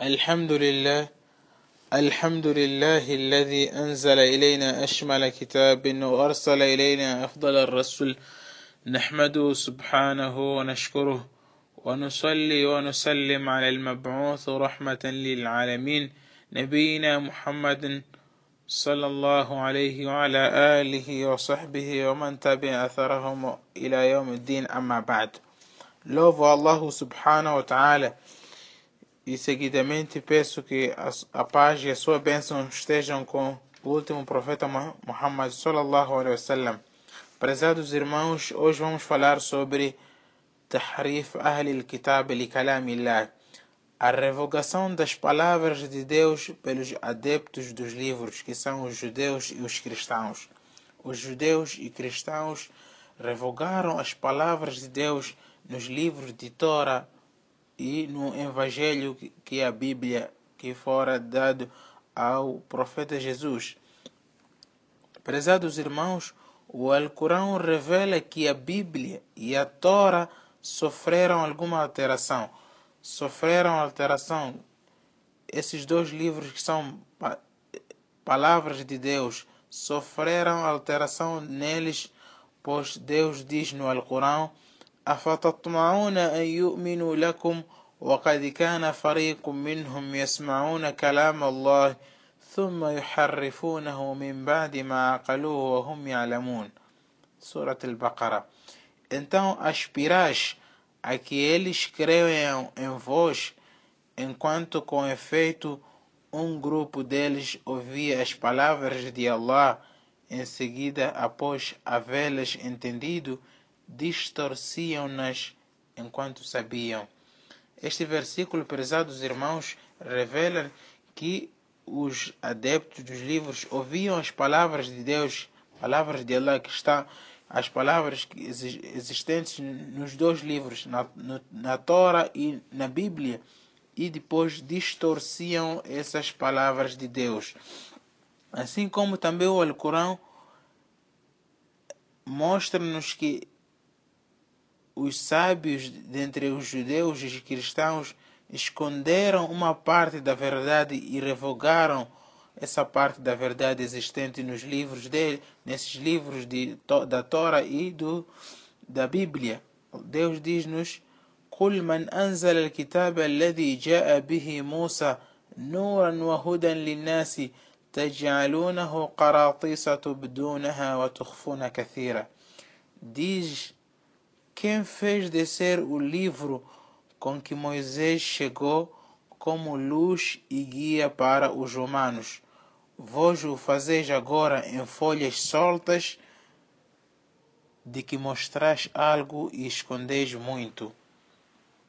الحمد لله الحمد لله الذي أنزل إلينا أشمل كتاب وأرسل إلينا أفضل الرسل. نحمده سبحانه ونشكره ونصلي ونسلم على المبعوث رحمة للعالمين. نبينا محمد صلى الله عليه وعلى آله وصحبه ومن تبع أثرهم إلى يوم الدين. أما بعد Allah subhanahu wa ta'ala e seguidamente peço que a paz e a sua bênção estejam com o último profeta Muhammad sallallahu alaihi wasallam. Prezados irmãos, hoje vamos falar sobre Tahrif Ahl al-Kitab li Kalamillah, a revogação das palavras de Deus pelos adeptos dos livros, que são os judeus e os cristãos. Os judeus e cristãos revogaram as palavras de Deus nos livros de Torá e no Evangelho que é a Bíblia que fora dado ao profeta Jesus. Prezados irmãos, o Alcorão revela que a Bíblia e a Torá sofreram alguma alteração. Sofreram alteração. Esses dois livros que são palavras de Deus sofreram alteração neles, pois Deus diz no Alcorão أفتطمعون أن يؤمنوا لكم وقد كان فريق منهم يسمعون كلام الله ثم يحرفونه من بعد ما عقلوه وهم يعلمون سورة البقرة Então aspirais a que eles creiam em vós, enquanto com efeito um grupo deles ouvia as palavras de Allah, em seguida, após havê-las entendido, distorciam-nas enquanto sabiam. Este versículo, prezados irmãos, revela que os adeptos dos livros ouviam as palavras de Deus, palavras de Allah que está as palavras existentes nos dois livros, na, na Torá e na Bíblia, e depois distorciam essas palavras de Deus. Assim como também o Alcorão mostra-nos que os sábios dentre os judeus e os cristãos esconderam uma parte da verdade e revogaram essa parte da verdade existente nos livros dele, nesses livros de, da Torá e do, da Bíblia. Deus diz-nos: "Qul man anzala al-kitaba alladhi ja'a bihi Musa nuran wa hudan lin-nasi taj'alunahu qaratisa tubdunaha wa tukhfuna kathira." Diz quem fez descer o livro com que Moisés chegou como luz e guia para os humanos. Vós o fazeis agora em folhas soltas, de que mostrais algo e escondeis muito.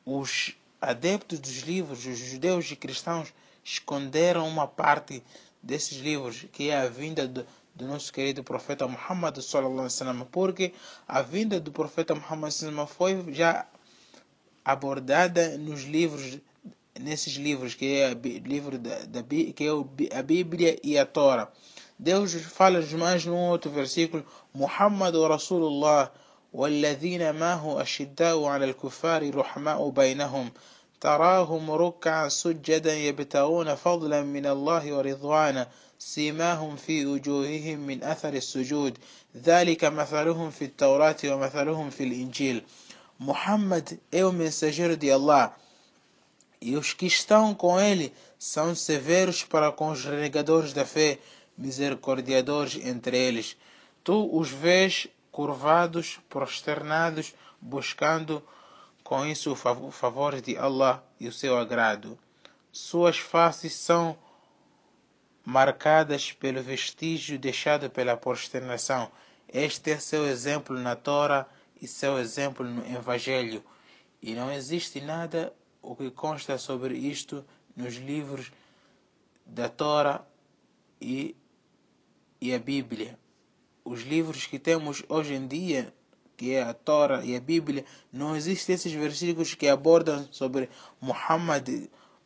Os adeptos dos livros, os judeus e cristãos, esconderam uma parte desses livros, que é a vinda do nosso querido profeta Muhammad sallallahu alaihi wasallam, porque a vinda do profeta Muhammad sallallahu foi já abordada nos livros nesses livros que é o livro da, da que é a Bíblia e a Torá. Deus fala mais num outro versículo, Muhammad Rasulullah والذين معه أشداء على الكفار رحماء بينهم تراهم ركعا سجدا يبتغون فضلا من الله ورضوانا سيماهم في وجوههم من أثر السجود ذلك مثلهم في التوراة ومثلهم في الإنجيل Muhammad é o mensageiro de Allah e os que estão com ele são severos para com os renegadores da fé, misericordiadores entre eles. Tu os vês curvados, prosternados, buscando com isso o favor de Allah e o seu agrado. Suas faces são marcadas pelo vestígio deixado pela prosternação. Este é seu exemplo na Torá e seu exemplo no Evangelho. E não existe nada o que consta sobre isto nos livros da Torá e, e a Bíblia. Os livros que temos hoje em dia, que é a Torá e a Bíblia, não existem esses versículos que abordam sobre Muhammad,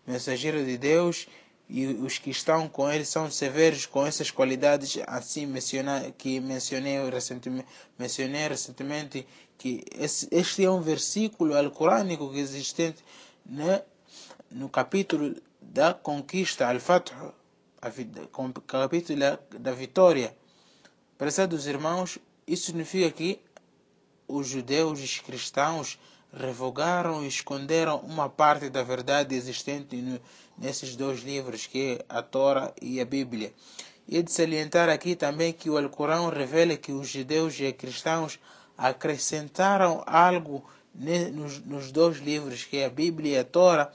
mensageiro de Deus, e os que estão com ele são severos com essas qualidades assim menciona, que mencionei recentemente, mencionei recentemente que esse, este é um versículo alcorânico é existente né, no capítulo da conquista, al-Fath, capítulo da vitória. Prezados irmãos, isso significa que os judeus e os cristãos revogaram e esconderam uma parte da verdade existente no, nesses dois livros, que é a Torá e a Bíblia. E é de salientar aqui também que o Alcorão revela que os judeus e cristãos acrescentaram algo nos, nos dois livros, que é a Bíblia e a Torá,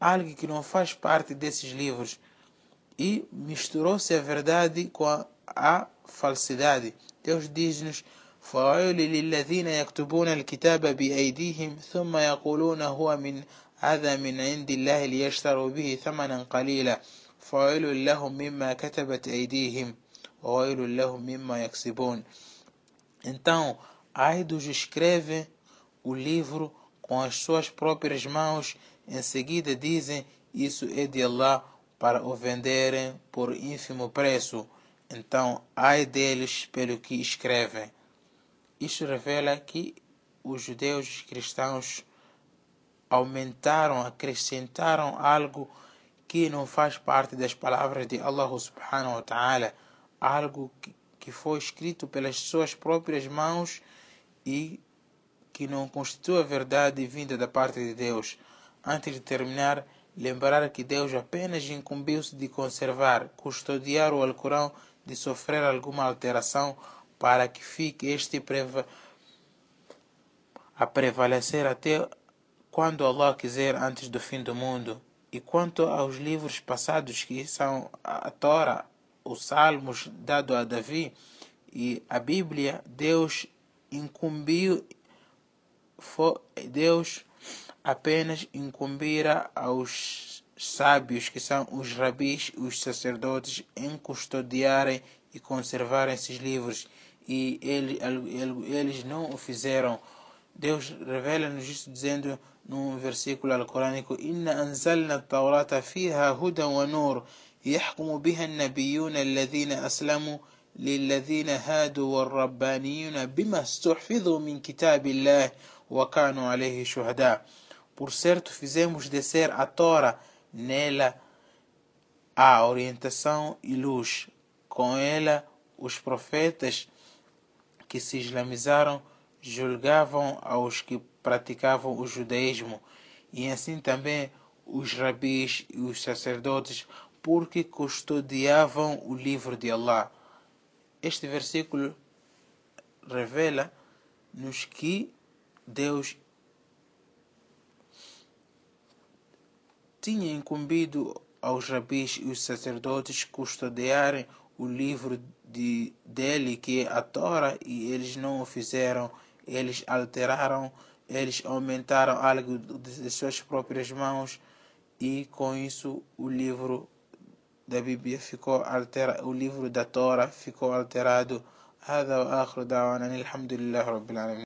algo que não faz parte desses livros. E misturou-se a verdade com a, a falsidade. Deus diz-nos فويل للذين يكتبون الكتاب بأيديهم ثم يقولون هو من هذا من عند الله ليشتروا به ثمنا قليلا فويل لهم مما كتبت أيديهم وويل لهم مما يكسبون Então, ai dos escrevem o livro com as suas próprias mãos, em seguida dizem, isso é de Allah, para o venderem por ínfimo preço. Então, ai deles pelo que escrevem. Isto revela que os judeus os cristãos aumentaram, acrescentaram algo que não faz parte das palavras de Allah subhanahu wa ta'ala, algo que foi escrito pelas suas próprias mãos e que não constitui a verdade vinda da parte de Deus. Antes de terminar, lembrar que Deus apenas incumbiu-se de conservar, custodiar o Alcorão de sofrer alguma alteração para que fique este preva a prevalecer até quando Allah quiser antes do fim do mundo. E quanto aos livros passados que são a Torá, os Salmos dado a Davi e a Bíblia, Deus incumbiu Deus apenas incumbira aos sábios, que são os rabis os sacerdotes, em custodiarem e conservarem esses livros e ele, eles não o fizeram. Deus revela-nos isso dizendo num versículo alcorânico: Inna anzalna at-taurata fiha hudan wa nur يحكم بها النبيون الذين أسلموا للذين هادوا والربانيون بما استحفظوا من كتاب الله وكانوا عليه شهداء Por certo, fizemos descer a Tora, nela a orientação e luz, com ela os profetas que se islamizaram julgavam aos que praticavam o judaísmo e assim também os rabis e os sacerdotes porque custodiavam o livro de Allah. Este versículo revela-nos que Deus tinha incumbido aos rabis e os sacerdotes custodiarem o livro de, dele, que é a Torá, e eles não o fizeram, eles alteraram, eles aumentaram algo de suas próprias mãos, e com isso o livro da Bíblia ficou alterado, o livro da Torá ficou alterado. هذا وآخر دعوانا الحمد لله رب العالمين